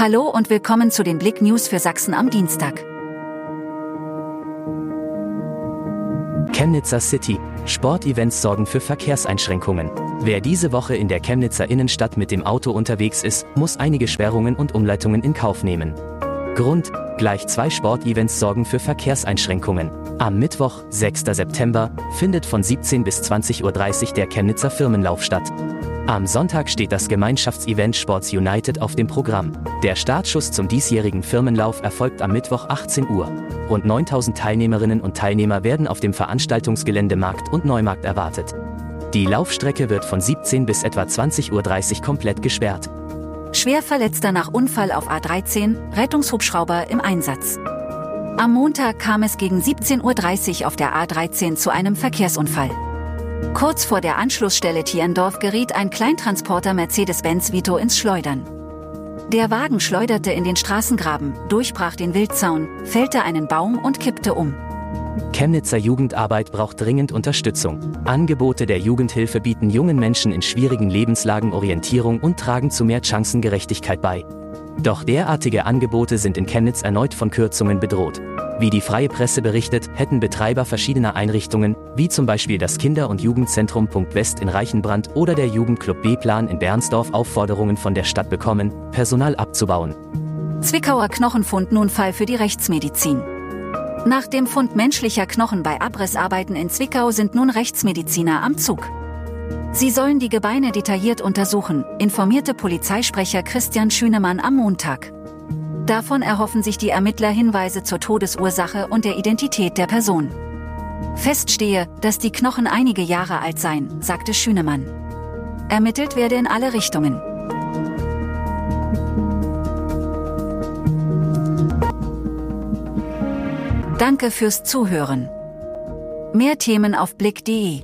Hallo und willkommen zu den Blick News für Sachsen am Dienstag. Chemnitzer City. Sportevents sorgen für Verkehrseinschränkungen. Wer diese Woche in der Chemnitzer Innenstadt mit dem Auto unterwegs ist, muss einige Sperrungen und Umleitungen in Kauf nehmen. Grund, gleich zwei Sportevents sorgen für Verkehrseinschränkungen. Am Mittwoch, 6. September, findet von 17 bis 20.30 Uhr der Chemnitzer Firmenlauf statt. Am Sonntag steht das Gemeinschaftsevent Sports United auf dem Programm. Der Startschuss zum diesjährigen Firmenlauf erfolgt am Mittwoch 18 Uhr. Rund 9000 Teilnehmerinnen und Teilnehmer werden auf dem Veranstaltungsgelände Markt und Neumarkt erwartet. Die Laufstrecke wird von 17 bis etwa 20.30 Uhr komplett gesperrt. Schwerverletzter nach Unfall auf A13, Rettungshubschrauber im Einsatz. Am Montag kam es gegen 17.30 Uhr auf der A13 zu einem Verkehrsunfall. Kurz vor der Anschlussstelle Tierndorf geriet ein Kleintransporter Mercedes-Benz Vito ins Schleudern. Der Wagen schleuderte in den Straßengraben, durchbrach den Wildzaun, fällte einen Baum und kippte um. Chemnitzer Jugendarbeit braucht dringend Unterstützung. Angebote der Jugendhilfe bieten jungen Menschen in schwierigen Lebenslagen Orientierung und tragen zu mehr Chancengerechtigkeit bei. Doch derartige Angebote sind in Chemnitz erneut von Kürzungen bedroht. Wie die freie Presse berichtet, hätten Betreiber verschiedener Einrichtungen, wie zum Beispiel das Kinder- und Jugendzentrum Punkt West in Reichenbrand oder der Jugendclub B-Plan in Bernsdorf Aufforderungen von der Stadt bekommen, Personal abzubauen. Zwickauer Knochenfund nun Fall für die Rechtsmedizin. Nach dem Fund menschlicher Knochen bei Abrissarbeiten in Zwickau sind nun Rechtsmediziner am Zug. Sie sollen die Gebeine detailliert untersuchen, informierte Polizeisprecher Christian Schünemann am Montag. Davon erhoffen sich die Ermittler Hinweise zur Todesursache und der Identität der Person. Feststehe, dass die Knochen einige Jahre alt seien, sagte Schünemann. Ermittelt werde in alle Richtungen. Danke fürs Zuhören. Mehr Themen auf blick.de